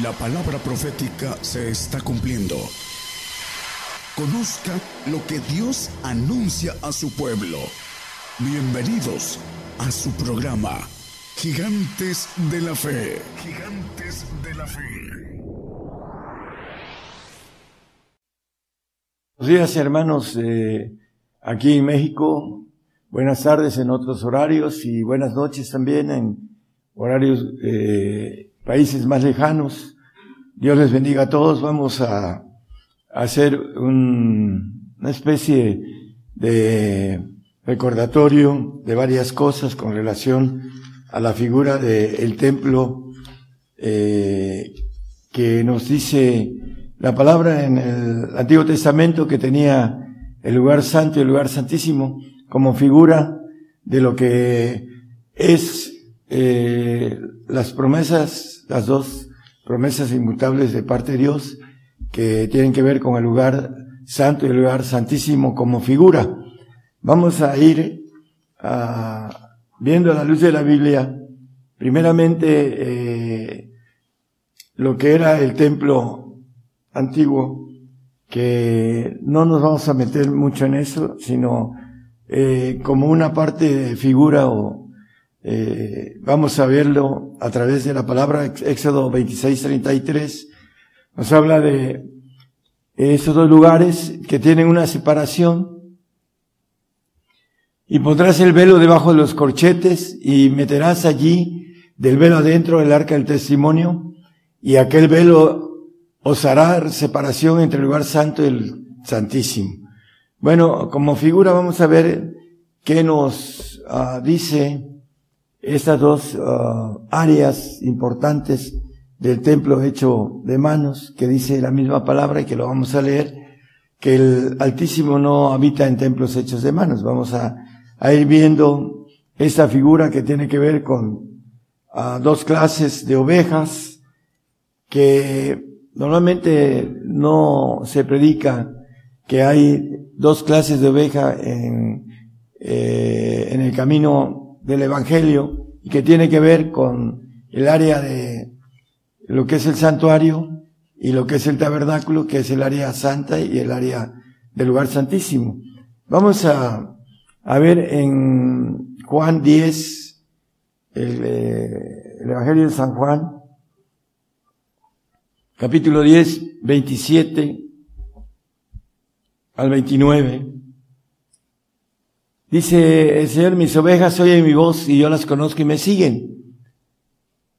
La palabra profética se está cumpliendo. Conozca lo que Dios anuncia a su pueblo. Bienvenidos a su programa, Gigantes de la Fe. Gigantes de la Fe. Buenos días hermanos eh, aquí en México, buenas tardes en otros horarios y buenas noches también en horarios eh, países más lejanos. Dios les bendiga a todos. Vamos a, hacer una especie de recordatorio de varias cosas con relación a la figura del templo eh, que nos dice la palabra en el Antiguo Testamento que tenía el lugar santo y el lugar santísimo como figura de lo que es eh, las promesas, las dos promesas inmutables de parte de Dios que tienen que ver con el lugar santo y el lugar santísimo como figura. Vamos a ir a, viendo a la luz de la Biblia, primeramente eh, lo que era el templo antiguo, que no nos vamos a meter mucho en eso, sino eh, como una parte de figura o eh, vamos a verlo a través de la palabra Éxodo 26, 33. Nos habla de esos dos lugares que tienen una separación. Y pondrás el velo debajo de los corchetes y meterás allí del velo adentro el arca del testimonio y aquel velo os hará separación entre el lugar santo y el santísimo. Bueno, como figura vamos a ver qué nos uh, dice estas dos uh, áreas importantes del templo hecho de manos, que dice la misma palabra y que lo vamos a leer, que el Altísimo no habita en templos hechos de manos. Vamos a, ir viendo esta figura que tiene que ver con uh, dos clases de ovejas que normalmente no se predica que hay dos clases de oveja en, eh, en el camino del Evangelio y que tiene que ver con el área de lo que es el santuario y lo que es el tabernáculo, que es el área santa y el área del lugar santísimo. Vamos a, a ver en Juan 10, el, eh, el Evangelio de San Juan, capítulo 10, 27 al 29. Dice el Señor, mis ovejas oyen mi voz y yo las conozco y me siguen.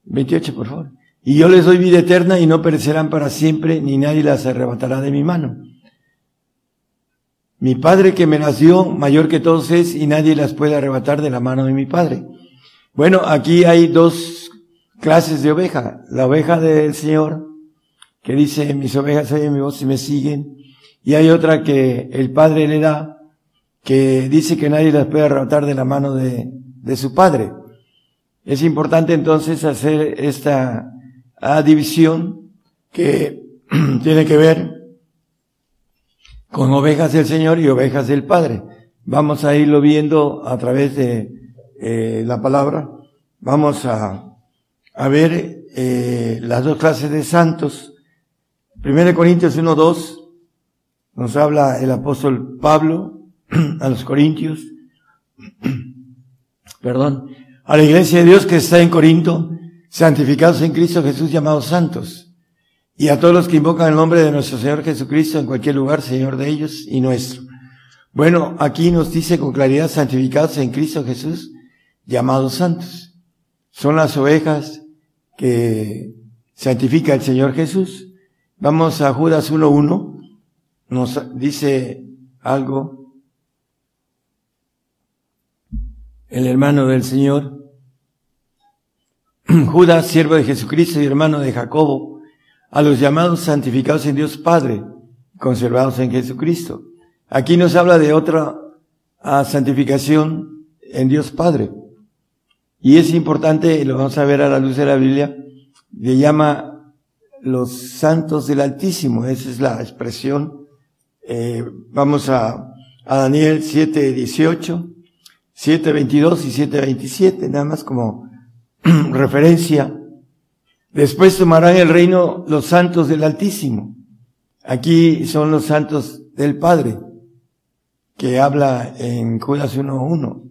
28, por favor. Y yo les doy vida eterna y no perecerán para siempre, ni nadie las arrebatará de mi mano. Mi Padre que me las dio, mayor que todos es, y nadie las puede arrebatar de la mano de mi Padre. Bueno, aquí hay dos clases de oveja. La oveja del Señor, que dice, mis ovejas oyen mi voz y me siguen. Y hay otra que el Padre le da, que dice que nadie las puede arrebatar de la mano de, de su padre. Es importante entonces hacer esta división que tiene que ver con ovejas del Señor y ovejas del Padre. Vamos a irlo viendo a través de eh, la palabra. Vamos a, a ver eh, las dos clases de santos. Primero Corintios 1, 2 nos habla el apóstol Pablo a los Corintios, perdón, a la iglesia de Dios que está en Corinto, santificados en Cristo Jesús, llamados santos, y a todos los que invocan el nombre de nuestro Señor Jesucristo en cualquier lugar, Señor de ellos y nuestro. Bueno, aquí nos dice con claridad, santificados en Cristo Jesús, llamados santos. Son las ovejas que santifica el Señor Jesús. Vamos a Judas 1.1, nos dice algo el hermano del Señor, Judas, siervo de Jesucristo y hermano de Jacobo, a los llamados santificados en Dios Padre, conservados en Jesucristo. Aquí nos habla de otra ah, santificación en Dios Padre. Y es importante, y lo vamos a ver a la luz de la Biblia, le llama los santos del Altísimo. Esa es la expresión. Eh, vamos a, Daniel 7, 18. 7.22 y 7.27, nada más como referencia. Después tomarán el reino los santos del Altísimo. Aquí son los santos del Padre, que habla en Judas 1.1,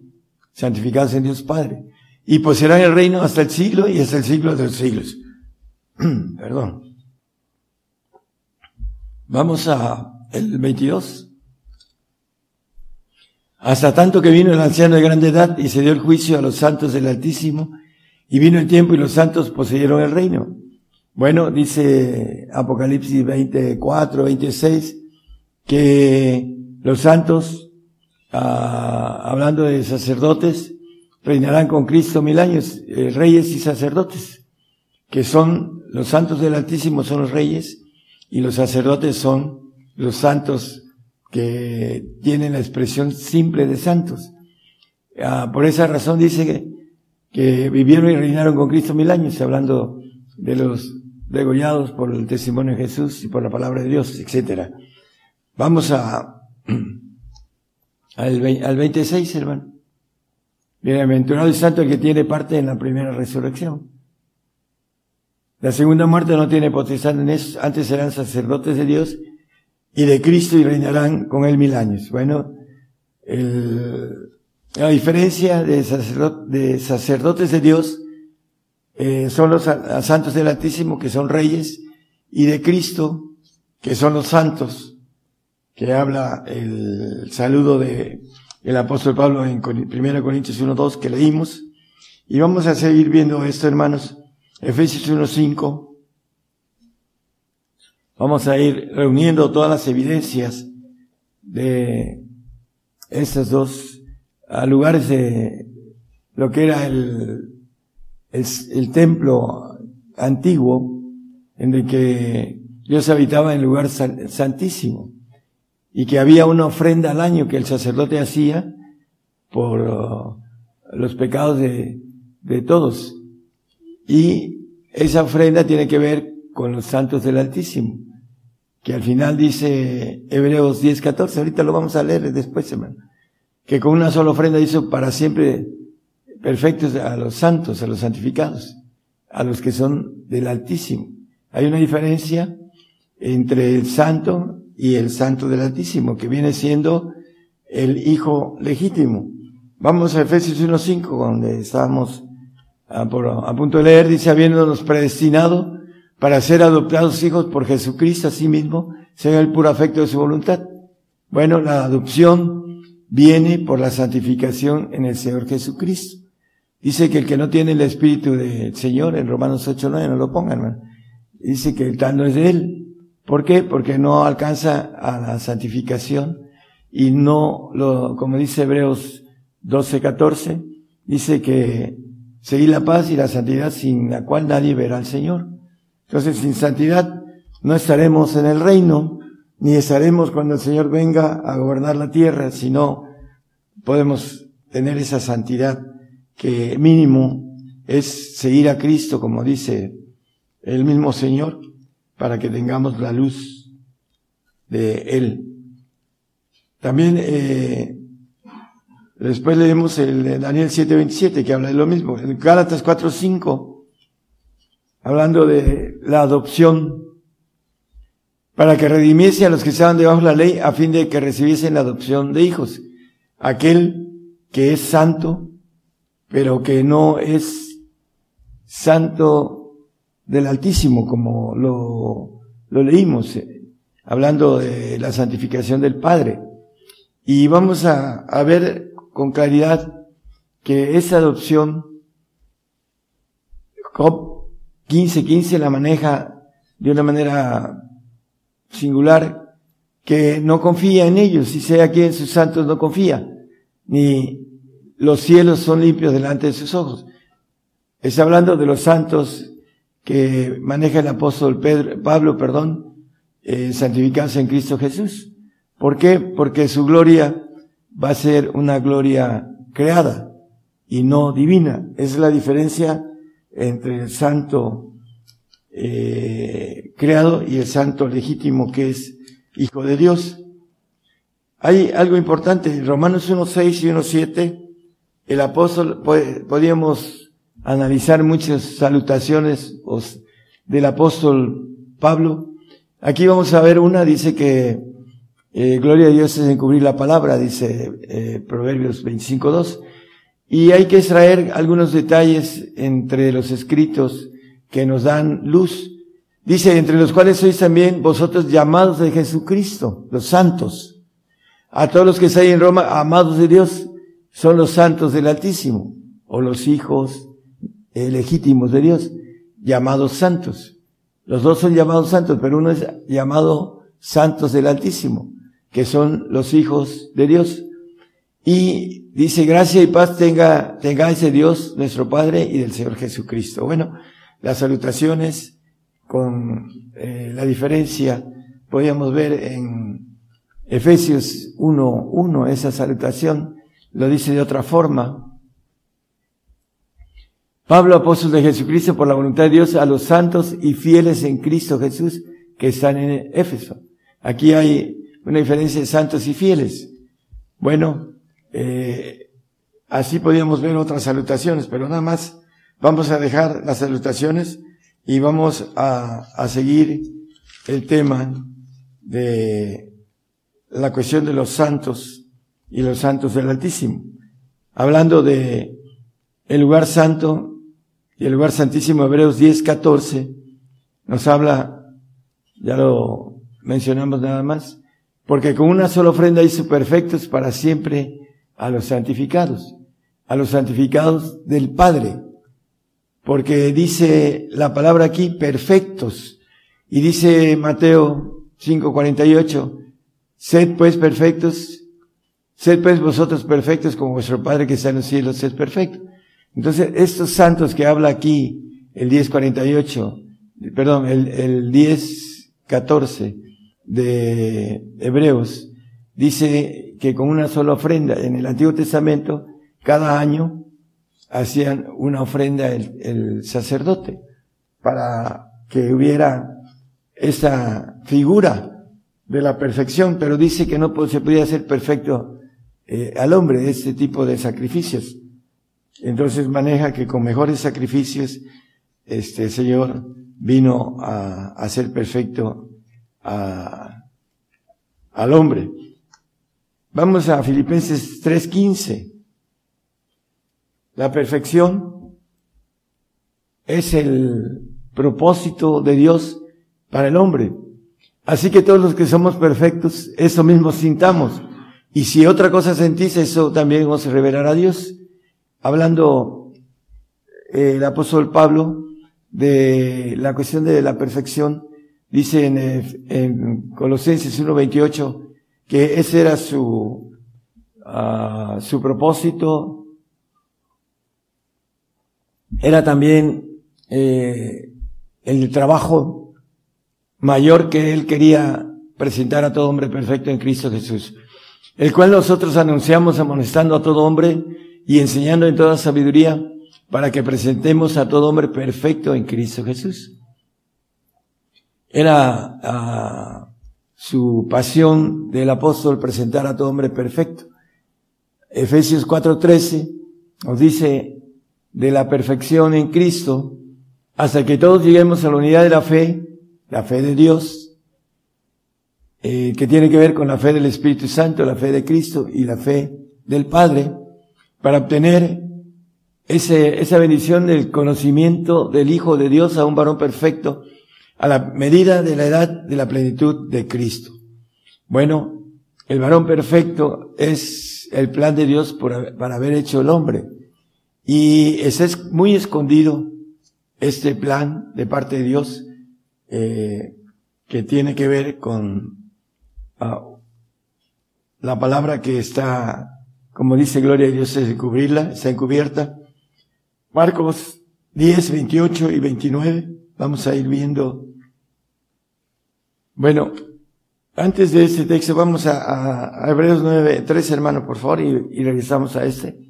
santificados en Dios Padre. Y poseerán el reino hasta el siglo y hasta el siglo de los siglos. Perdón. Vamos a el 22. Hasta tanto que vino el anciano de grande edad y se dio el juicio a los santos del Altísimo, y vino el tiempo y los santos poseyeron el reino. Bueno, dice Apocalipsis 24, 26, que los santos, ah, hablando de sacerdotes, reinarán con Cristo mil años, eh, reyes y sacerdotes, que son los santos del Altísimo son los reyes y los sacerdotes son los santos que tienen la expresión simple de santos. Ah, por esa razón dice que, vivieron y reinaron con Cristo mil años, hablando de los degollados por el testimonio de Jesús y por la palabra de Dios, etc. Vamos a, al, al 26, hermano. Bienaventurado y santo que tiene parte en la primera resurrección. La segunda muerte no tiene potestad en eso, antes eran sacerdotes de Dios y de Cristo y reinarán con él mil años. Bueno, la diferencia de, de, sacerdotes de Dios eh, son los santos del Altísimo, que son reyes, y de Cristo, que son los santos, que habla el saludo de el apóstol Pablo en 1 Corintios 1.2 que leímos. Y vamos a seguir viendo esto, hermanos. Efesios 1.5 Vamos a ir reuniendo todas las evidencias de estos dos lugares de lo que era el, el, templo antiguo en el que Dios habitaba en el lugar santísimo y que había una ofrenda al año que el sacerdote hacía por uh, los pecados de, de todos. Y esa ofrenda tiene que ver con los santos del Altísimo, que al final dice Hebreos 10, 14, ahorita lo vamos a leer después, hermano, que con una sola ofrenda hizo para siempre perfectos a los santos, a los santificados, a los que son del Altísimo. Hay una diferencia entre el santo y el santo del Altísimo, que viene siendo el hijo legítimo. Vamos a Efesios 1.5, donde estábamos a, a punto de leer, dice, habiéndonos predestinado para ser adoptados hijos por Jesucristo a sí mismo, según el puro afecto de su voluntad. Bueno, la adopción viene por la santificación en el Señor Jesucristo. Dice que el que no tiene el Espíritu del Señor, en Romanos 8, 9, no lo pongan. Dice que el tal no es de Él. ¿Por qué? Porque no alcanza a la santificación y no lo, como dice Hebreos 12, 14, dice que seguir la paz y la santidad sin la cual nadie verá al Señor. Entonces, sin santidad no estaremos en el reino, ni estaremos cuando el Señor venga a gobernar la tierra, sino podemos tener esa santidad que mínimo es seguir a Cristo, como dice el mismo Señor, para que tengamos la luz de Él. También eh, después leemos el Daniel 7:27 que habla de lo mismo. En Gálatas 4:5 hablando de la adopción, para que redimiese a los que estaban debajo de la ley, a fin de que recibiesen la adopción de hijos. Aquel que es santo, pero que no es santo del Altísimo, como lo, lo leímos, eh, hablando de la santificación del Padre. Y vamos a, a ver con claridad que esa adopción, 1515 la maneja de una manera singular, que no confía en ellos, y sea que en sus santos no confía, ni los cielos son limpios delante de sus ojos. Está hablando de los santos que maneja el apóstol Pedro, Pablo, perdón, eh, santificados en Cristo Jesús. ¿Por qué? Porque su gloria va a ser una gloria creada y no divina. Esa es la diferencia entre el santo eh, creado y el santo legítimo que es hijo de Dios. Hay algo importante, en Romanos 1.6 y 1.7, el apóstol, podíamos analizar muchas salutaciones del apóstol Pablo. Aquí vamos a ver una, dice que eh, gloria a Dios es encubrir la palabra, dice eh, Proverbios 25.2. Y hay que extraer algunos detalles entre los escritos que nos dan luz. Dice, entre los cuales sois también vosotros llamados de Jesucristo, los santos. A todos los que estáis en Roma, amados de Dios, son los santos del Altísimo, o los hijos eh, legítimos de Dios, llamados santos. Los dos son llamados santos, pero uno es llamado santos del Altísimo, que son los hijos de Dios. Y dice, gracia y paz tenga, tengáis de Dios, nuestro Padre, y del Señor Jesucristo. Bueno, las salutaciones con eh, la diferencia podíamos ver en Efesios 1.1, esa salutación lo dice de otra forma. Pablo, apóstol de Jesucristo, por la voluntad de Dios, a los santos y fieles en Cristo Jesús que están en Éfeso. Aquí hay una diferencia de santos y fieles. Bueno, eh, así podíamos ver otras salutaciones, pero nada más vamos a dejar las salutaciones y vamos a, a seguir el tema de la cuestión de los santos y los santos del Altísimo. Hablando de el lugar santo, y el lugar santísimo, Hebreos 10, 14, nos habla, ya lo mencionamos nada más, porque con una sola ofrenda hizo perfectos para siempre a los santificados, a los santificados del Padre, porque dice la palabra aquí perfectos, y dice Mateo 5:48, sed pues perfectos, sed pues vosotros perfectos como vuestro Padre que está en los cielos es perfecto. Entonces, estos santos que habla aquí, el 1048, perdón, el, el 1014 de Hebreos, dice que con una sola ofrenda, en el Antiguo Testamento, cada año hacían una ofrenda el, sacerdote para que hubiera esa figura de la perfección, pero dice que no se podía hacer perfecto eh, al hombre este tipo de sacrificios. Entonces maneja que con mejores sacrificios, este Señor vino a, hacer perfecto al hombre. Vamos a Filipenses 3:15. La perfección es el propósito de Dios para el hombre. Así que todos los que somos perfectos, eso mismo sintamos. Y si otra cosa sentís, eso también os revelará a Dios hablando eh, el apóstol Pablo de la cuestión de la perfección, dice en, en Colosenses 1.28 que ese era su, uh, su propósito, era también eh, el trabajo mayor que él quería presentar a todo hombre perfecto en Cristo Jesús, el cual nosotros anunciamos amonestando a todo hombre y enseñando en toda sabiduría para que presentemos a todo hombre perfecto en Cristo Jesús. Era ah, su pasión del apóstol presentar a todo hombre perfecto. Efesios 4:13 nos dice de la perfección en Cristo hasta que todos lleguemos a la unidad de la fe, la fe de Dios, eh, que tiene que ver con la fe del Espíritu Santo, la fe de Cristo y la fe del Padre para obtener ese, esa bendición del conocimiento del Hijo de Dios a un varón perfecto a la medida de la edad de la plenitud de Cristo. Bueno, el varón perfecto es el plan de Dios para haber hecho el hombre. Y es muy escondido este plan de parte de Dios eh, que tiene que ver con ah, la palabra que está como dice Gloria a Dios, es cubrirla, está encubierta. Marcos 10, 28 y 29, vamos a ir viendo. Bueno, antes de este texto vamos a, Hebreos 9, 3 hermano, por favor, y, y regresamos a este.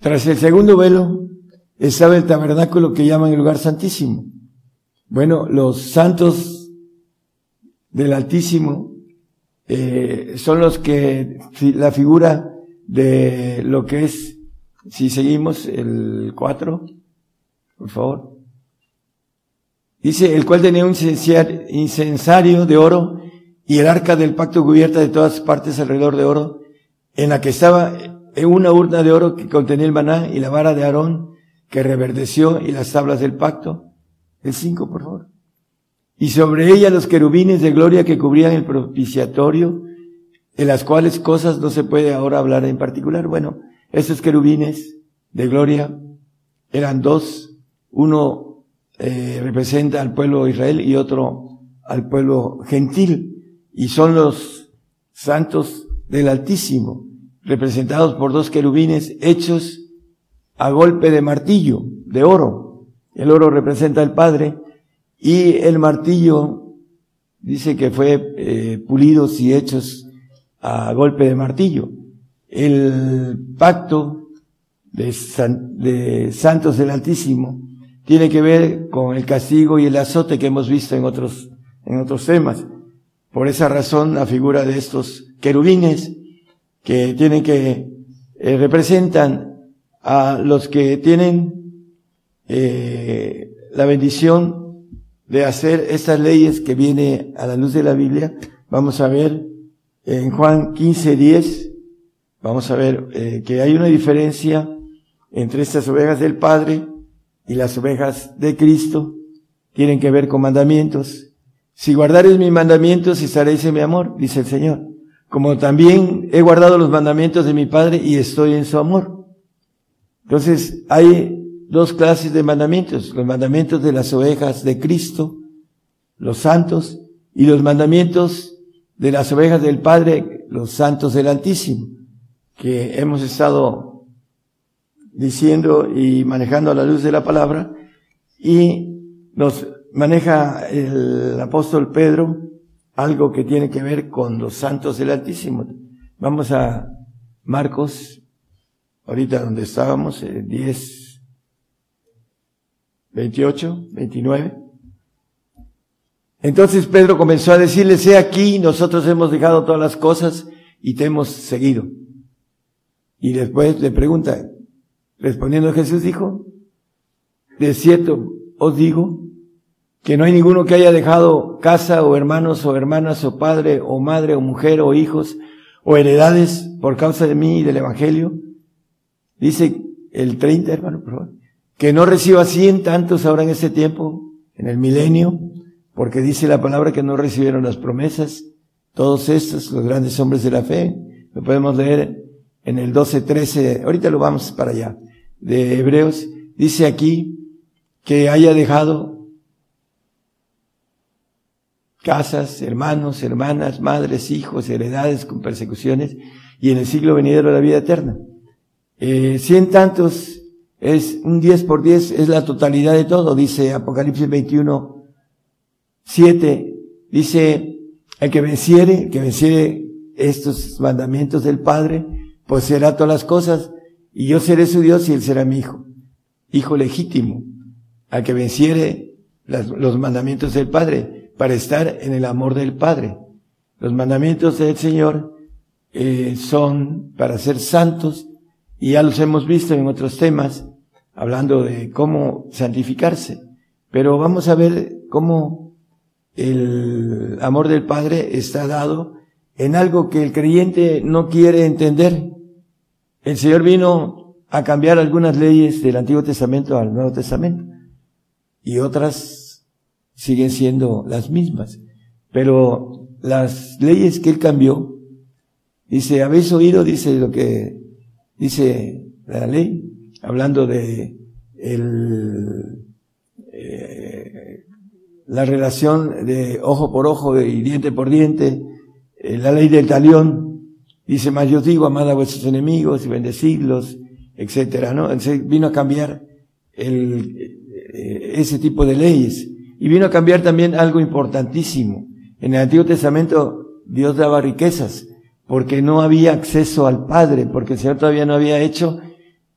Tras el segundo velo estaba el tabernáculo que llaman el lugar santísimo. Bueno, los santos del Altísimo eh, son los que la figura de lo que es, si seguimos el 4, por favor. Dice, el cual tenía un incensario de oro y el arca del pacto cubierta de todas partes alrededor de oro, en la que estaba una urna de oro que contenía el maná y la vara de Aarón que reverdeció y las tablas del pacto. El cinco, por favor. Y sobre ella los querubines de gloria que cubrían el propiciatorio, en las cuales cosas no se puede ahora hablar en particular. Bueno, esos querubines de gloria eran dos, uno eh, representa al pueblo de Israel y otro al pueblo gentil. Y son los santos del Altísimo, representados por dos querubines hechos a golpe de martillo, de oro. El oro representa al Padre y el martillo dice que fue eh, pulidos y hechos a golpe de martillo. El pacto de, de santos del Altísimo tiene que ver con el castigo y el azote que hemos visto en otros, en otros temas. Por esa razón, la figura de estos querubines que tienen que, eh, representan a los que tienen eh, la bendición de hacer estas leyes que viene a la luz de la Biblia. Vamos a ver en Juan 15, 10, vamos a ver eh, que hay una diferencia entre estas ovejas del Padre y las ovejas de Cristo tienen que ver con mandamientos. Si guardares mis mandamientos, estaréis en mi amor, dice el Señor. Como también he guardado los mandamientos de mi Padre y estoy en su amor. Entonces, hay dos clases de mandamientos. Los mandamientos de las ovejas de Cristo, los santos, y los mandamientos de las ovejas del Padre, los santos del Altísimo, que hemos estado diciendo y manejando a la luz de la palabra y nos maneja el apóstol Pedro algo que tiene que ver con los santos del Altísimo. Vamos a Marcos, ahorita donde estábamos, 10, 28, 29. Entonces Pedro comenzó a decirle, sé aquí, nosotros hemos dejado todas las cosas y te hemos seguido. Y después le pregunta, Respondiendo Jesús dijo, de cierto os digo que no hay ninguno que haya dejado casa o hermanos o hermanas o padre o madre o mujer o hijos o heredades por causa de mí y del Evangelio. Dice el 30, hermano, por favor, que no reciba cien tantos ahora en este tiempo, en el milenio, porque dice la palabra que no recibieron las promesas, todos estos, los grandes hombres de la fe, lo podemos leer en el 12, 13, ahorita lo vamos para allá de Hebreos, dice aquí que haya dejado casas, hermanos, hermanas, madres, hijos, heredades con persecuciones y en el siglo venidero la vida eterna. Eh, cien tantos es un diez por diez, es la totalidad de todo, dice Apocalipsis 21, 7, dice, el que venciere, que venciere estos mandamientos del Padre, pues será todas las cosas, y yo seré su Dios y él será mi hijo, hijo legítimo, al que venciere los mandamientos del Padre, para estar en el amor del Padre. Los mandamientos del Señor eh, son para ser santos y ya los hemos visto en otros temas, hablando de cómo santificarse. Pero vamos a ver cómo el amor del Padre está dado en algo que el creyente no quiere entender el Señor vino a cambiar algunas leyes del Antiguo Testamento al Nuevo Testamento y otras siguen siendo las mismas. Pero las leyes que Él cambió, dice, habéis oído, dice lo que dice la ley, hablando de el, eh, la relación de ojo por ojo y diente por diente, eh, la ley del talión, Dice, más yo digo, amad a vuestros enemigos y bendecirlos, etcétera, ¿no? Entonces vino a cambiar el, eh, ese tipo de leyes. Y vino a cambiar también algo importantísimo. En el Antiguo Testamento Dios daba riquezas, porque no había acceso al Padre, porque el Señor todavía no había hecho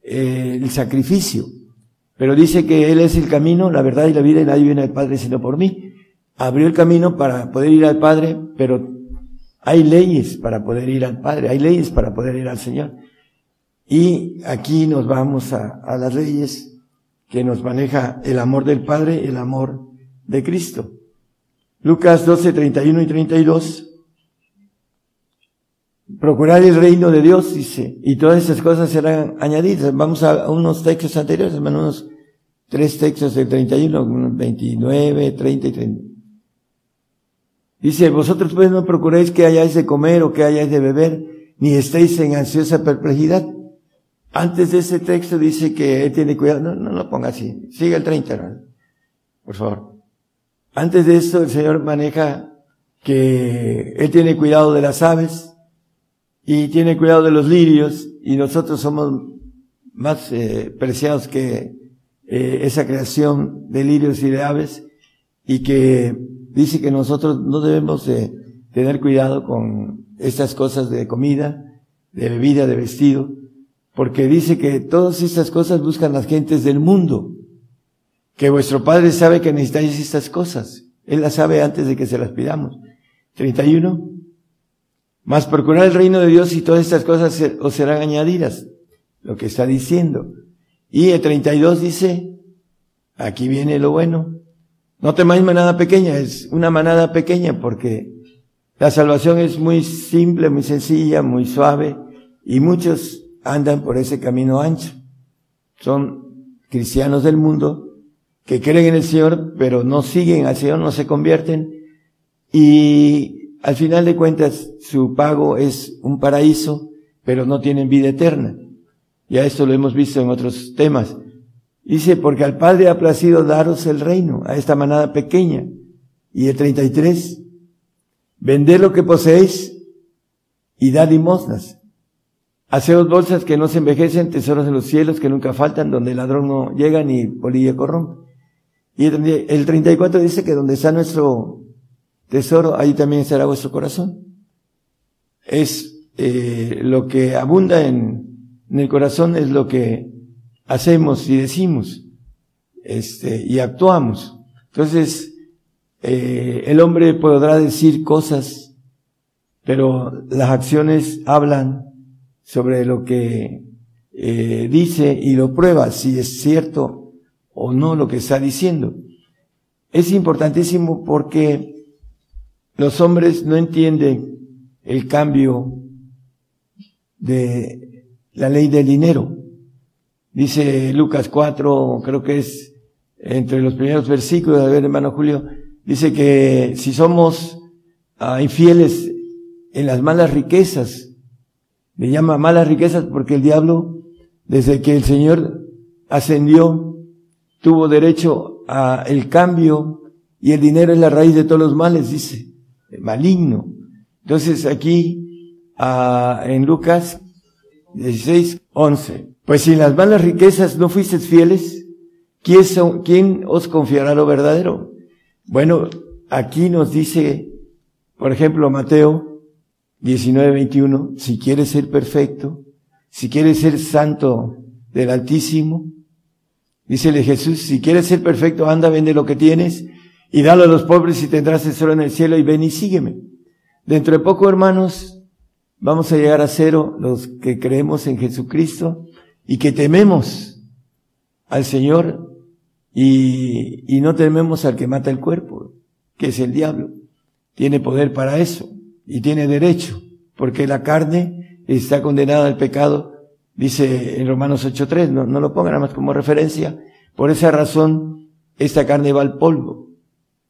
eh, el sacrificio. Pero dice que Él es el camino, la verdad y la vida, y nadie viene al Padre sino por mí. Abrió el camino para poder ir al Padre, pero hay leyes para poder ir al Padre, hay leyes para poder ir al Señor. Y aquí nos vamos a, las leyes que nos maneja el amor del Padre, el amor de Cristo. Lucas 12, 31 y 32. Procurar el reino de Dios, dice, y todas esas cosas serán añadidas. Vamos a unos textos anteriores, hermano, unos tres textos del 31, 29, 30 y 30. Dice, vosotros pues no procuréis que hayáis de comer o que hayáis de beber, ni estéis en ansiosa perplejidad. Antes de ese texto dice que él tiene cuidado. No, no lo ponga así. Sigue el 30, por favor. Antes de esto el Señor maneja que él tiene cuidado de las aves y tiene cuidado de los lirios y nosotros somos más eh, preciados que eh, esa creación de lirios y de aves y que dice que nosotros no debemos de tener cuidado con estas cosas de comida, de bebida, de vestido, porque dice que todas estas cosas buscan las gentes del mundo, que vuestro Padre sabe que necesitáis estas cosas. Él las sabe antes de que se las pidamos. 31. Más procurar el reino de Dios y todas estas cosas os serán añadidas. Lo que está diciendo. Y el 32 dice, aquí viene lo bueno. No temáis manada pequeña, es una manada pequeña porque la salvación es muy simple, muy sencilla, muy suave y muchos andan por ese camino ancho. Son cristianos del mundo que creen en el Señor, pero no siguen al Señor, no se convierten y al final de cuentas su pago es un paraíso, pero no tienen vida eterna. Ya esto lo hemos visto en otros temas. Dice, porque al Padre ha placido daros el reino, a esta manada pequeña. Y el 33, vended lo que poseéis y dad limosnas. Haceos bolsas que no se envejecen, tesoros en los cielos que nunca faltan, donde el ladrón no llega ni polilla corrompe. Y el 34 dice que donde está nuestro tesoro, ahí también estará vuestro corazón. Es eh, lo que abunda en, en el corazón, es lo que hacemos y decimos, este, y actuamos. Entonces, eh, el hombre podrá decir cosas, pero las acciones hablan sobre lo que eh, dice y lo prueba si es cierto o no lo que está diciendo. Es importantísimo porque los hombres no entienden el cambio de la ley del dinero. Dice Lucas 4, creo que es entre los primeros versículos, a ver hermano Julio, dice que si somos ah, infieles en las malas riquezas, le llama malas riquezas porque el diablo, desde que el Señor ascendió, tuvo derecho a el cambio y el dinero es la raíz de todos los males, dice, maligno. Entonces aquí, ah, en Lucas 16, 11, pues si en las malas riquezas no fuisteis fieles, ¿quién, ¿quién os confiará lo verdadero? Bueno, aquí nos dice, por ejemplo, Mateo 19, 21, si quieres ser perfecto, si quieres ser santo del Altísimo, dícele Jesús, si quieres ser perfecto, anda, vende lo que tienes y dalo a los pobres y tendrás tesoro en el cielo y ven y sígueme. Dentro de poco, hermanos, vamos a llegar a cero los que creemos en Jesucristo y que tememos al Señor y, y no tememos al que mata el cuerpo, que es el diablo. Tiene poder para eso y tiene derecho, porque la carne está condenada al pecado, dice en Romanos 8.3, no, no lo pongan nada más como referencia. Por esa razón, esta carne va al polvo.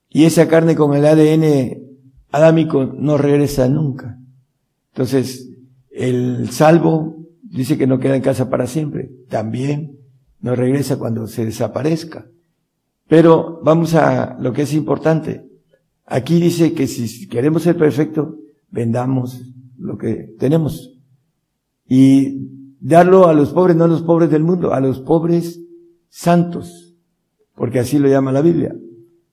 Y esa carne con el ADN adámico no regresa nunca. Entonces, el salvo dice que no queda en casa para siempre. También no regresa cuando se desaparezca. Pero vamos a lo que es importante. Aquí dice que si queremos ser perfectos, vendamos lo que tenemos. Y darlo a los pobres, no a los pobres del mundo, a los pobres santos. Porque así lo llama la Biblia.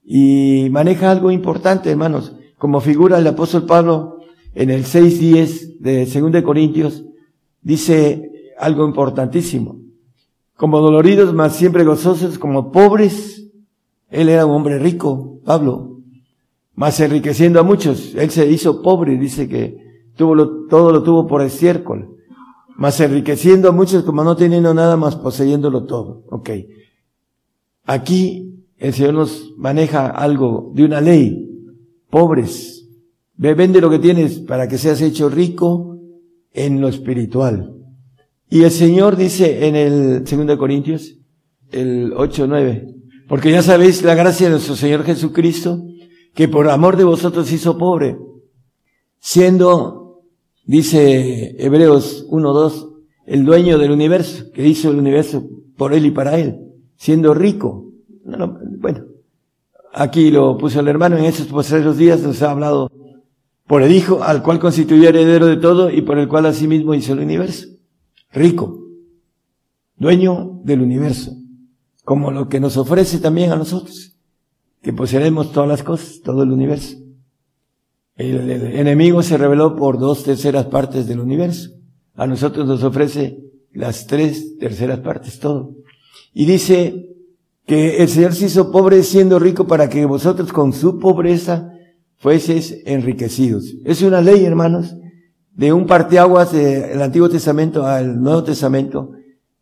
Y maneja algo importante, hermanos. Como figura el apóstol Pablo en el 6.10 de 2 Corintios, dice algo importantísimo. Como doloridos, mas siempre gozosos, como pobres. Él era un hombre rico, Pablo, mas enriqueciendo a muchos. Él se hizo pobre, dice que tuvo lo, todo lo tuvo por estiércol. Mas enriqueciendo a muchos como no teniendo nada más poseyéndolo todo. Ok. aquí el Señor nos maneja algo de una ley. Pobres, ve, vende lo que tienes para que seas hecho rico en lo espiritual. Y el Señor dice en el 2 Corintios, el 8, 9, porque ya sabéis la gracia de nuestro Señor Jesucristo, que por amor de vosotros hizo pobre, siendo, dice Hebreos 1, 2, el dueño del universo, que hizo el universo por él y para él, siendo rico. bueno, aquí lo puso el hermano, en esos posteriores días nos ha hablado por el Hijo, al cual constituyó heredero de todo y por el cual asimismo hizo el universo. Rico, dueño del universo, como lo que nos ofrece también a nosotros, que poseeremos todas las cosas, todo el universo. El, el enemigo se reveló por dos terceras partes del universo. A nosotros nos ofrece las tres terceras partes, todo. Y dice que el Señor se hizo pobre siendo rico para que vosotros con su pobreza fueseis enriquecidos. Es una ley, hermanos, de un parteaguas del Antiguo Testamento al Nuevo Testamento.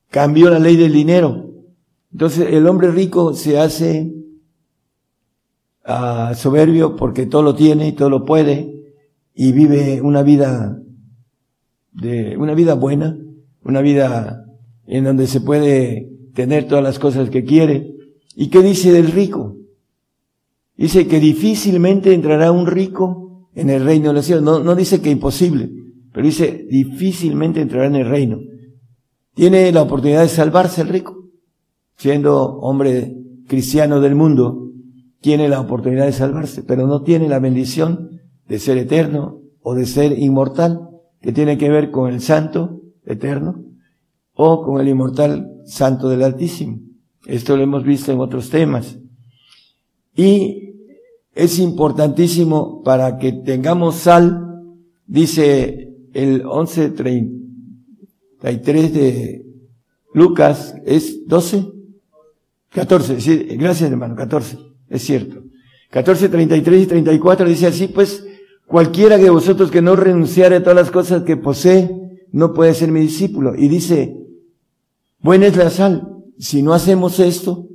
Cambió la ley del dinero. Entonces el hombre rico se hace uh, soberbio porque todo lo tiene y todo lo puede y vive una vida de una vida buena, una vida en donde se puede tener todas las cosas que quiere. ¿Y qué dice del rico? Dice que difícilmente entrará un rico en el reino de los cielos. No, no dice que imposible, pero dice difícilmente entrará en el reino. Tiene la oportunidad de salvarse el rico, siendo hombre cristiano del mundo, tiene la oportunidad de salvarse, pero no tiene la bendición de ser eterno o de ser inmortal, que tiene que ver con el santo eterno o con el inmortal santo del Altísimo. Esto lo hemos visto en otros temas. Y es importantísimo para que tengamos sal, dice el 11.33 de Lucas, ¿es 12? 14, sí, gracias hermano, 14, es cierto. 14, 33 y 34 dice así, pues, cualquiera de vosotros que no renunciare a todas las cosas que posee, no puede ser mi discípulo. Y dice, buena es la sal. Si no hacemos esto,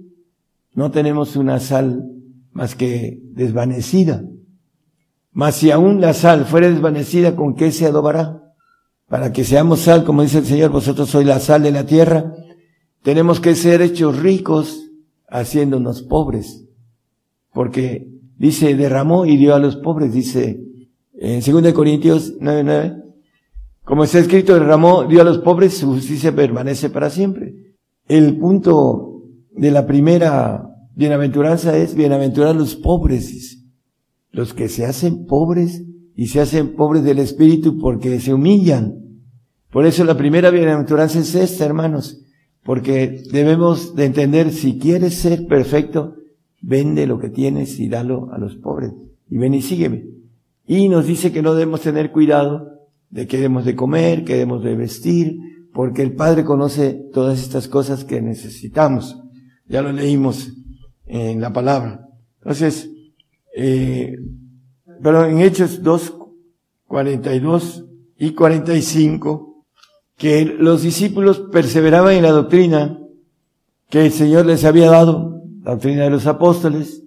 no tenemos una sal más que desvanecida. Mas si aún la sal fuera desvanecida, ¿con qué se adobará? Para que seamos sal, como dice el Señor, vosotros sois la sal de la tierra, tenemos que ser hechos ricos haciéndonos pobres. Porque dice, derramó y dio a los pobres, dice en 2 Corintios 9:9, como está escrito, derramó, dio a los pobres, su justicia permanece para siempre. El punto de la primera bienaventuranza es bienaventurar los pobres, los que se hacen pobres y se hacen pobres del espíritu porque se humillan. Por eso la primera bienaventuranza es esta, hermanos, porque debemos de entender, si quieres ser perfecto, vende lo que tienes y dalo a los pobres. Y ven y sígueme. Y nos dice que no debemos tener cuidado de qué debemos de comer, qué debemos de vestir, porque el Padre conoce todas estas cosas que necesitamos. Ya lo leímos en la palabra. Entonces, eh, pero en Hechos 2, 42 y 45, que los discípulos perseveraban en la doctrina que el Señor les había dado, la doctrina de los apóstoles,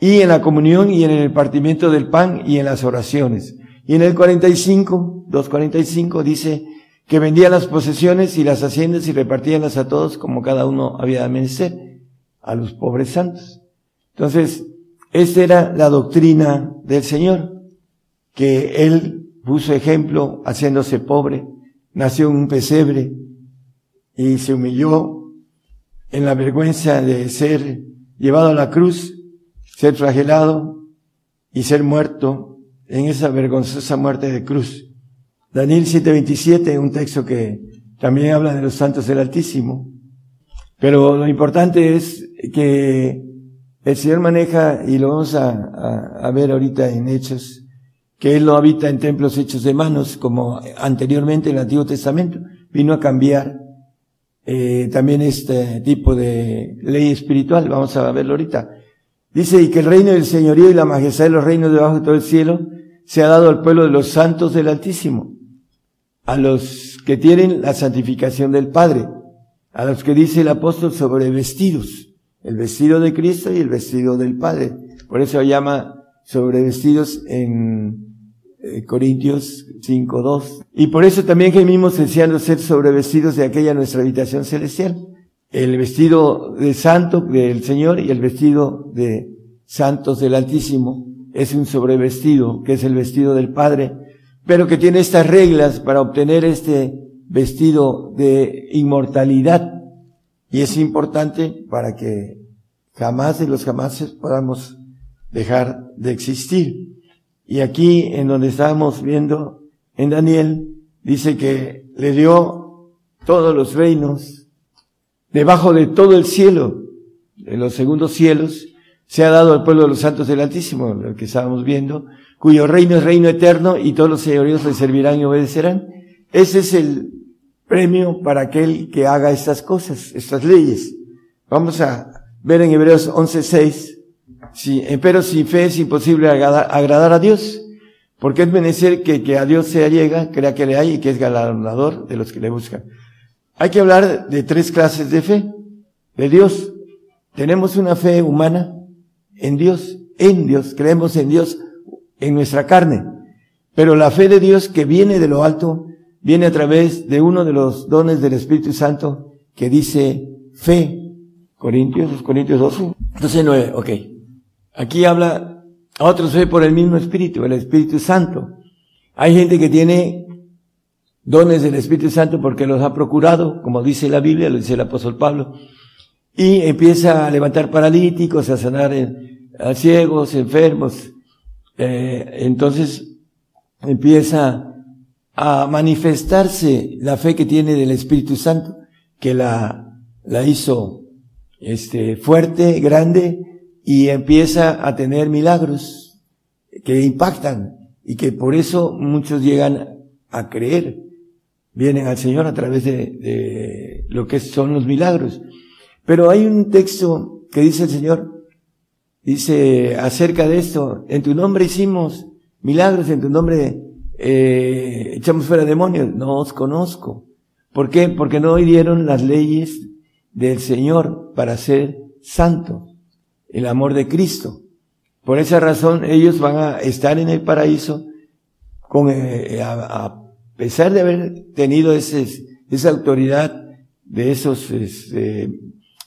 y en la comunión y en el partimiento del pan y en las oraciones. Y en el 45, 2.45 dice que vendían las posesiones y las haciendas y repartíanlas a todos como cada uno había de menester a los pobres santos. Entonces, esta era la doctrina del Señor, que Él puso ejemplo haciéndose pobre, nació en un pesebre y se humilló en la vergüenza de ser llevado a la cruz, ser flagelado y ser muerto en esa vergonzosa muerte de cruz. Daniel 7:27, un texto que también habla de los santos del Altísimo. Pero lo importante es que el Señor maneja, y lo vamos a, ver ahorita en Hechos, que Él no habita en templos hechos de manos, como anteriormente en el Antiguo Testamento. Vino a cambiar eh, también este tipo de ley espiritual. Vamos a verlo ahorita. Dice, y que el reino del señorío y la majestad de los reinos debajo de todo el cielo se ha dado al pueblo de los santos del Altísimo, a los que tienen la santificación del Padre, a los que dice el apóstol sobre vestidos el vestido de Cristo y el vestido del Padre. Por eso llama sobre vestidos en eh, Corintios 5.2. Y por eso también gemimos deseando ser sobrevestidos de aquella nuestra habitación celestial. El vestido de santo del Señor y el vestido de santos del Altísimo es un sobrevestido, que es el vestido del Padre, pero que tiene estas reglas para obtener este vestido de inmortalidad. Y es importante para que jamás de los jamases podamos dejar de existir. Y aquí, en donde estábamos viendo, en Daniel, dice que le dio todos los reinos, debajo de todo el cielo, de los segundos cielos, se ha dado al pueblo de los santos del Altísimo, lo que estábamos viendo, cuyo reino es reino eterno y todos los señoríos le servirán y obedecerán. Ese es el premio para aquel que haga estas cosas, estas leyes. Vamos a ver en Hebreos 11.6 Sí, eh, pero sin fe es imposible agradar, a Dios, porque es menester que, que a Dios se llega, crea que le hay y que es galardonador de los que le buscan. Hay que hablar de tres clases de fe. De Dios. Tenemos una fe humana en Dios, en Dios, creemos en Dios en nuestra carne. Pero la fe de Dios que viene de lo alto, viene a través de uno de los dones del Espíritu Santo que dice fe. Corintios, Corintios 12. Entonces 9, ok. Aquí habla a otros fe por el mismo Espíritu, el Espíritu Santo. Hay gente que tiene dones del Espíritu Santo porque los ha procurado, como dice la Biblia, lo dice el apóstol Pablo, y empieza a levantar paralíticos, a sanar a ciegos, enfermos. Eh, entonces empieza a manifestarse la fe que tiene del Espíritu Santo, que la, la hizo este, fuerte, grande, y empieza a tener milagros que impactan y que por eso muchos llegan a creer, vienen al Señor a través de, lo que son los milagros. Pero hay un texto que dice el Señor, dice acerca de esto, en tu nombre hicimos milagros, en tu nombre eh, echamos fuera demonios, no os conozco. ¿Por qué? Porque no oyeron las leyes del Señor para ser santo el amor de Cristo. Por esa razón ellos van a estar en el paraíso con, eh, a, pesar de haber tenido ese, esa autoridad de esos este,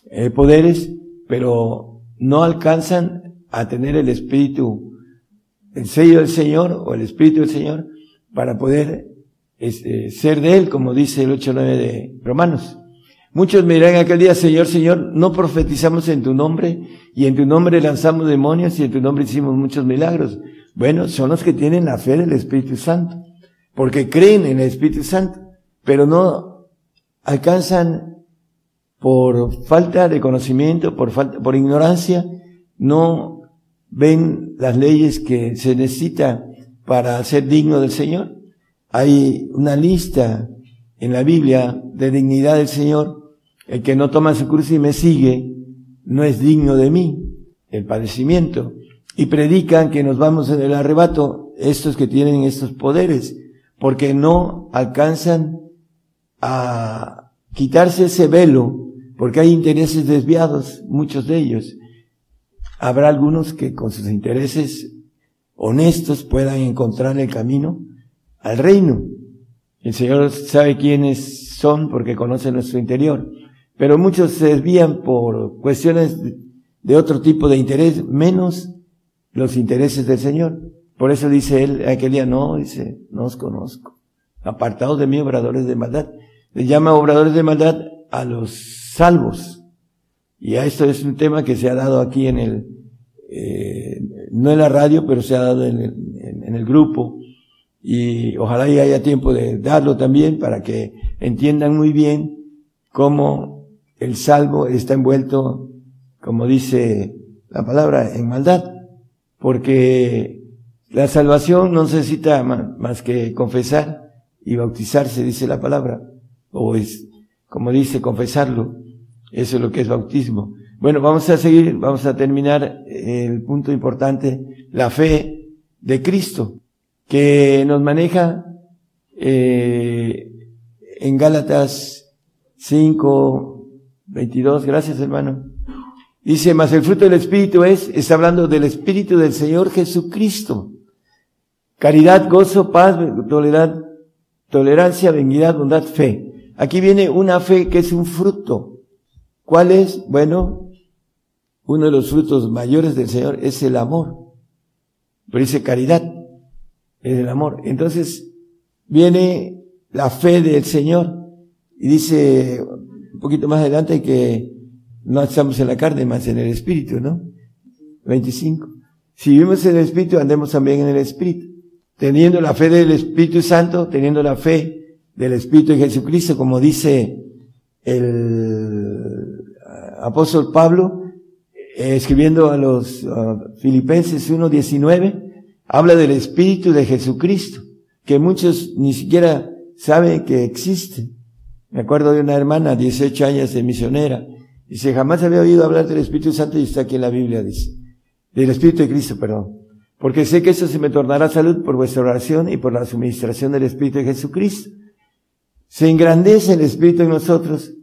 eh, poderes, pero no alcanzan a tener el espíritu, el sello del Señor o el espíritu del Señor para poder este, ser de Él, como dice el 8.9 de Romanos. Muchos me dirán aquel día, Señor, Señor, no profetizamos en tu nombre y en tu nombre lanzamos demonios y en tu nombre hicimos muchos milagros. Bueno, son los que tienen la fe del Espíritu Santo, porque creen en el Espíritu Santo, pero no alcanzan por falta de conocimiento, por falta, por ignorancia, no ven las leyes que se necesita para ser digno del Señor. Hay una lista en la Biblia de dignidad del Señor el que no toma su cruz y me sigue no es digno de mí, el padecimiento. Y predican que nos vamos en el arrebato estos que tienen estos poderes, porque no alcanzan a quitarse ese velo, porque hay intereses desviados, muchos de ellos. Habrá algunos que con sus intereses honestos puedan encontrar el camino al reino. El Señor sabe quiénes son porque conoce nuestro interior pero muchos se desvían por cuestiones de otro tipo de interés, menos los intereses del Señor. Por eso dice él aquel día, no, dice, no os conozco. Apartados de mí, obradores de maldad. Le llama obradores de maldad a los salvos. Y a esto es un tema que se ha dado aquí en el, eh, no en la radio, pero se ha dado en el, en el grupo. Y ojalá haya tiempo de darlo también para que entiendan muy bien cómo el salvo está envuelto, como dice la palabra, en maldad, porque la salvación no necesita más que confesar y bautizarse, dice la palabra, o es, como dice, confesarlo, eso es lo que es bautismo. Bueno, vamos a seguir, vamos a terminar el punto importante, la fe de Cristo, que nos maneja eh, en Gálatas 5, 22, gracias hermano. Dice, más el fruto del Espíritu es, está hablando del Espíritu del Señor Jesucristo. Caridad, gozo, paz, tolerancia, benignidad, bondad, fe. Aquí viene una fe que es un fruto. ¿Cuál es? Bueno, uno de los frutos mayores del Señor es el amor. Pero dice caridad, es el amor. Entonces, viene la fe del Señor. Y dice un poquito más adelante que no estamos en la carne, más en el Espíritu, ¿no? 25. Si vivimos en el Espíritu, andemos también en el Espíritu. Teniendo la fe del Espíritu Santo, teniendo la fe del Espíritu de Jesucristo, como dice el apóstol Pablo, escribiendo a los Filipenses 1.19, habla del Espíritu de Jesucristo, que muchos ni siquiera saben que existe. Me acuerdo de una hermana, 18 años de misionera, Dice, jamás había oído hablar del Espíritu Santo y está aquí en la Biblia, dice. Del Espíritu de Cristo, perdón. Porque sé que eso se me tornará salud por vuestra oración y por la suministración del Espíritu de Jesucristo. Se engrandece el Espíritu en nosotros,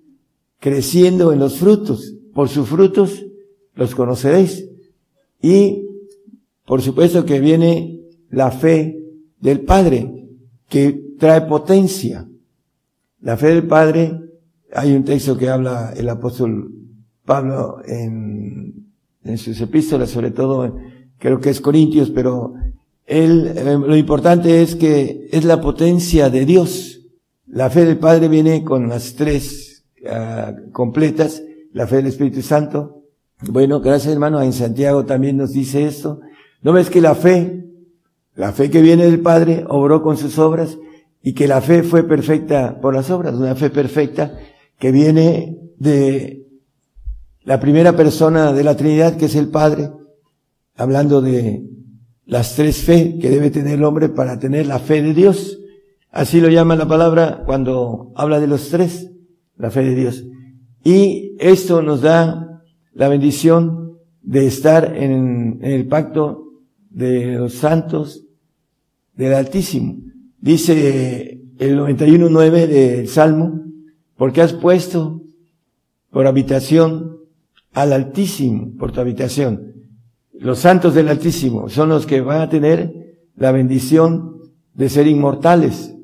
creciendo en los frutos. Por sus frutos los conoceréis. Y, por supuesto que viene la fe del Padre, que trae potencia. La fe del Padre, hay un texto que habla el apóstol Pablo en, en sus epístolas, sobre todo creo que es Corintios, pero él, eh, lo importante es que es la potencia de Dios. La fe del Padre viene con las tres uh, completas, la fe del Espíritu Santo. Bueno, gracias hermano, en Santiago también nos dice esto. ¿No ves que la fe, la fe que viene del Padre, obró con sus obras y que la fe fue perfecta por las obras, una fe perfecta que viene de la primera persona de la Trinidad, que es el Padre, hablando de las tres fe que debe tener el hombre para tener la fe de Dios. Así lo llama la palabra cuando habla de los tres, la fe de Dios. Y esto nos da la bendición de estar en, el pacto de los santos del Altísimo. Dice el 91.9 del Salmo, porque has puesto por habitación al Altísimo por tu habitación. Los santos del Altísimo son los que van a tener la bendición de ser inmortales,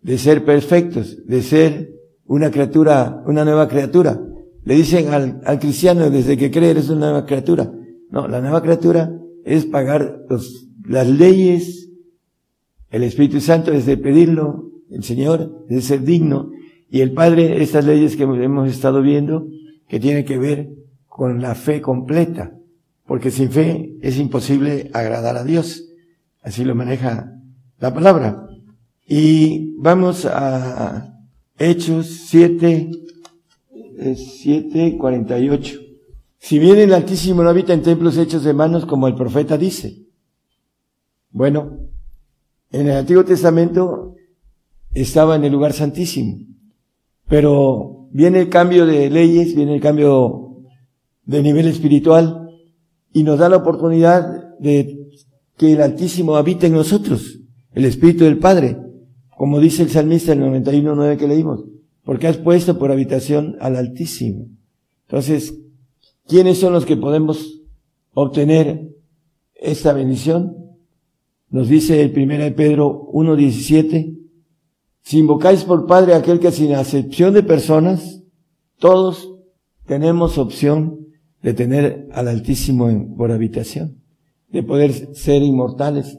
de ser perfectos, de ser una criatura, una nueva criatura. Le dicen al, al cristiano desde que cree eres una nueva criatura. No, la nueva criatura es pagar los, las leyes, el Espíritu Santo es de pedirlo, el Señor es de ser digno, y el Padre, estas leyes que hemos estado viendo, que tienen que ver con la fe completa, porque sin fe es imposible agradar a Dios. Así lo maneja la palabra. Y vamos a Hechos 7, 7, 48. Si bien el Altísimo no habita en templos hechos de manos como el profeta dice. Bueno, en el Antiguo Testamento estaba en el lugar santísimo, pero viene el cambio de leyes, viene el cambio de nivel espiritual y nos da la oportunidad de que el Altísimo habite en nosotros, el Espíritu del Padre, como dice el salmista en el 91.9 que leímos, porque has puesto por habitación al Altísimo. Entonces, ¿quiénes son los que podemos obtener esta bendición? Nos dice el 1 de Pedro 1.17, si invocáis por Padre aquel que sin acepción de personas, todos tenemos opción de tener al Altísimo por habitación, de poder ser inmortales.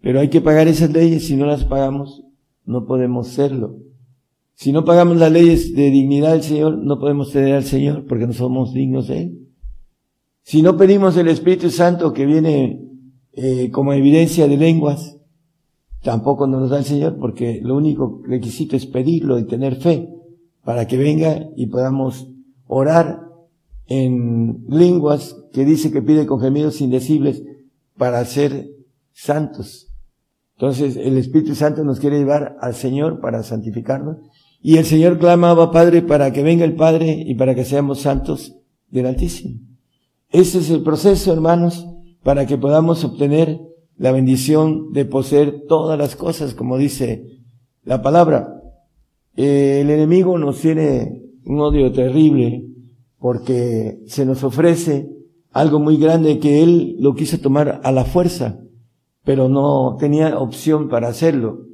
Pero hay que pagar esas leyes, si no las pagamos, no podemos serlo. Si no pagamos las leyes de dignidad del Señor, no podemos tener al Señor porque no somos dignos de Él. Si no pedimos el Espíritu Santo que viene eh, como evidencia de lenguas, tampoco nos da el Señor porque lo único requisito es pedirlo y tener fe para que venga y podamos orar en lenguas que dice que pide con gemidos indecibles para ser santos. Entonces el Espíritu Santo nos quiere llevar al Señor para santificarnos. Y el Señor clamaba Padre para que venga el Padre y para que seamos santos del Altísimo. Ese es el proceso, hermanos, para que podamos obtener la bendición de poseer todas las cosas, como dice la palabra. El enemigo nos tiene un odio terrible porque se nos ofrece algo muy grande que Él lo quiso tomar a la fuerza, pero no tenía opción para hacerlo.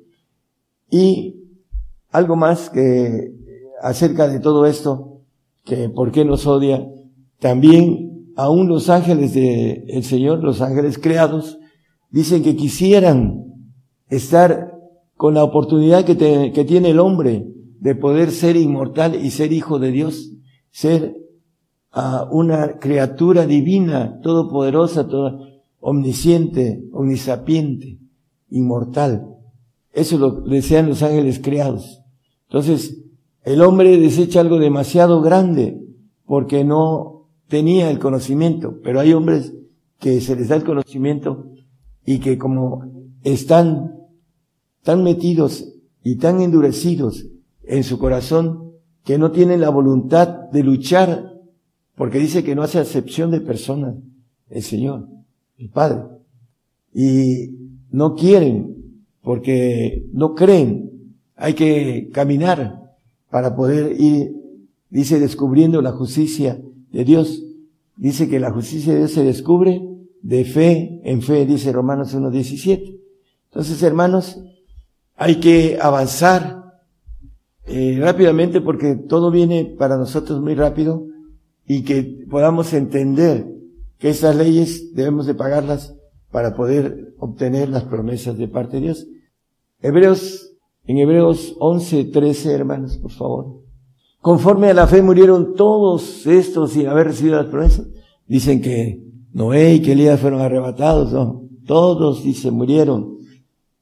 Y algo más que acerca de todo esto, que por qué nos odia, también aún los ángeles del el Señor, los ángeles creados, dicen que quisieran estar con la oportunidad que, que tiene el hombre de poder ser inmortal y ser hijo de Dios, ser a una criatura divina, todopoderosa, toda omnisciente, omnisapiente, inmortal. Eso lo desean los ángeles creados. Entonces, el hombre desecha algo demasiado grande porque no tenía el conocimiento, pero hay hombres que se les da el conocimiento y que como están tan metidos y tan endurecidos en su corazón que no tienen la voluntad de luchar porque dice que no hace acepción de personas, el Señor, el Padre. Y no quieren, porque no creen. Hay que caminar para poder ir, dice, descubriendo la justicia de Dios. Dice que la justicia de Dios se descubre de fe en fe, dice Romanos 1.17. Entonces, hermanos, hay que avanzar eh, rápidamente porque todo viene para nosotros muy rápido y que podamos entender que esas leyes debemos de pagarlas para poder obtener las promesas de parte de Dios. Hebreos, en Hebreos 11, 13, hermanos, por favor. Conforme a la fe murieron todos estos sin haber recibido las promesas. Dicen que Noé y que Elías fueron arrebatados, no. Todos, dice, murieron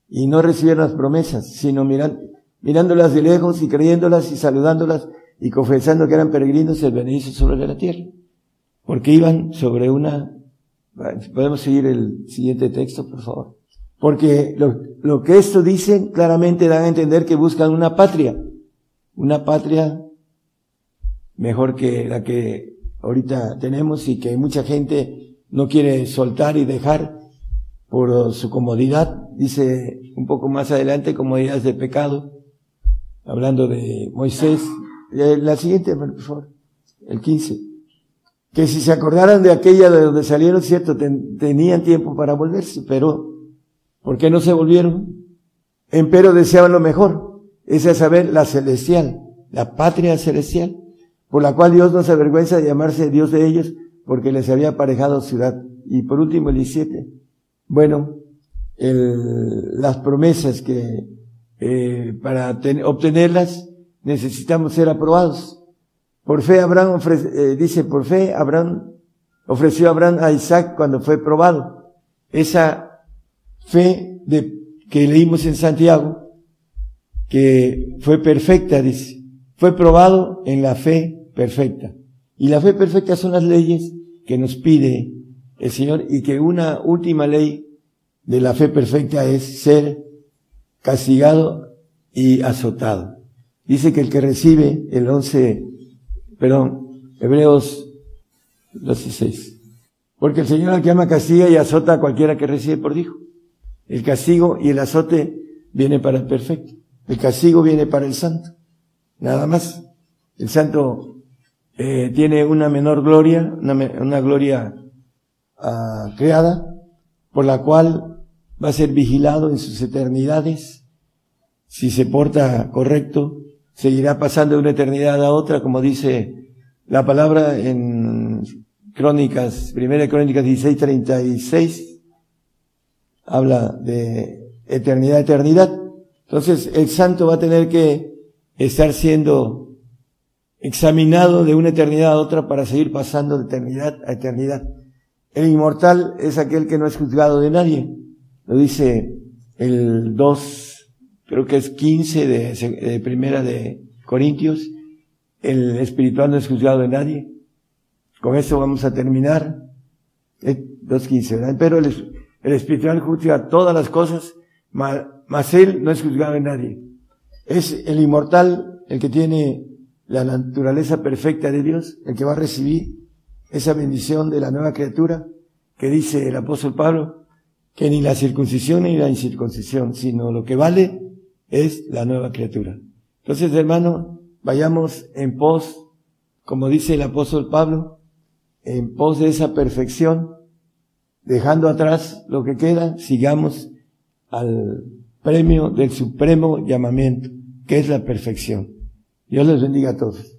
y no recibieron las promesas, sino mirándolas de lejos y creyéndolas y saludándolas y confesando que eran peregrinos el beneficio sobre la tierra. Porque iban sobre una, podemos seguir el siguiente texto, por favor. Porque lo, lo que esto dice claramente dan a entender que buscan una patria, una patria mejor que la que ahorita tenemos y que mucha gente no quiere soltar y dejar por su comodidad, dice un poco más adelante, comodidades de pecado, hablando de Moisés, eh, la siguiente, por favor. El 15. Que si se acordaran de aquella de donde salieron, cierto, tenían tiempo para volverse, pero ¿por qué no se volvieron? Empero deseaban lo mejor. Es saber la celestial, la patria celestial, por la cual Dios no se avergüenza de llamarse Dios de ellos, porque les había aparejado ciudad. Y por último, el 17. Bueno, el, las promesas que, eh, para obtenerlas, necesitamos ser aprobados. Por fe Abraham ofrece, eh, dice, por fe Abraham ofreció a Abraham a Isaac cuando fue probado. Esa fe de, que leímos en Santiago, que fue perfecta, dice, fue probado en la fe perfecta. Y la fe perfecta son las leyes que nos pide el Señor y que una última ley de la fe perfecta es ser castigado y azotado. Dice que el que recibe el 11, perdón, Hebreos 16. Porque el Señor al que ama castiga y azota a cualquiera que recibe por hijo. El castigo y el azote viene para el perfecto. El castigo viene para el santo. Nada más. El santo eh, tiene una menor gloria, una, una gloria uh, creada, por la cual va a ser vigilado en sus eternidades. Si se porta correcto, seguirá pasando de una eternidad a otra, como dice la palabra en Crónicas, primera Crónicas 16, 36, habla de eternidad eternidad. Entonces el santo va a tener que estar siendo examinado de una eternidad a otra para seguir pasando de eternidad a eternidad. El inmortal es aquel que no es juzgado de nadie. Lo dice el 2 creo que es 15 de, primera de Corintios, el espiritual no es juzgado de nadie. Con eso vamos a terminar. 2.15, ¿verdad? Pero el, espiritual juzga todas las cosas, mas, él no es juzgado de nadie. Es el inmortal el que tiene la naturaleza perfecta de Dios, el que va a recibir esa bendición de la nueva criatura que dice el apóstol Pablo, que ni la circuncisión ni la incircuncisión, sino lo que vale es la nueva criatura. Entonces, hermano, vayamos en pos como dice el apóstol Pablo, en pos de esa perfección, dejando atrás lo que queda, sigamos al premio del supremo llamamiento, que es la perfección. Dios les bendiga a todos.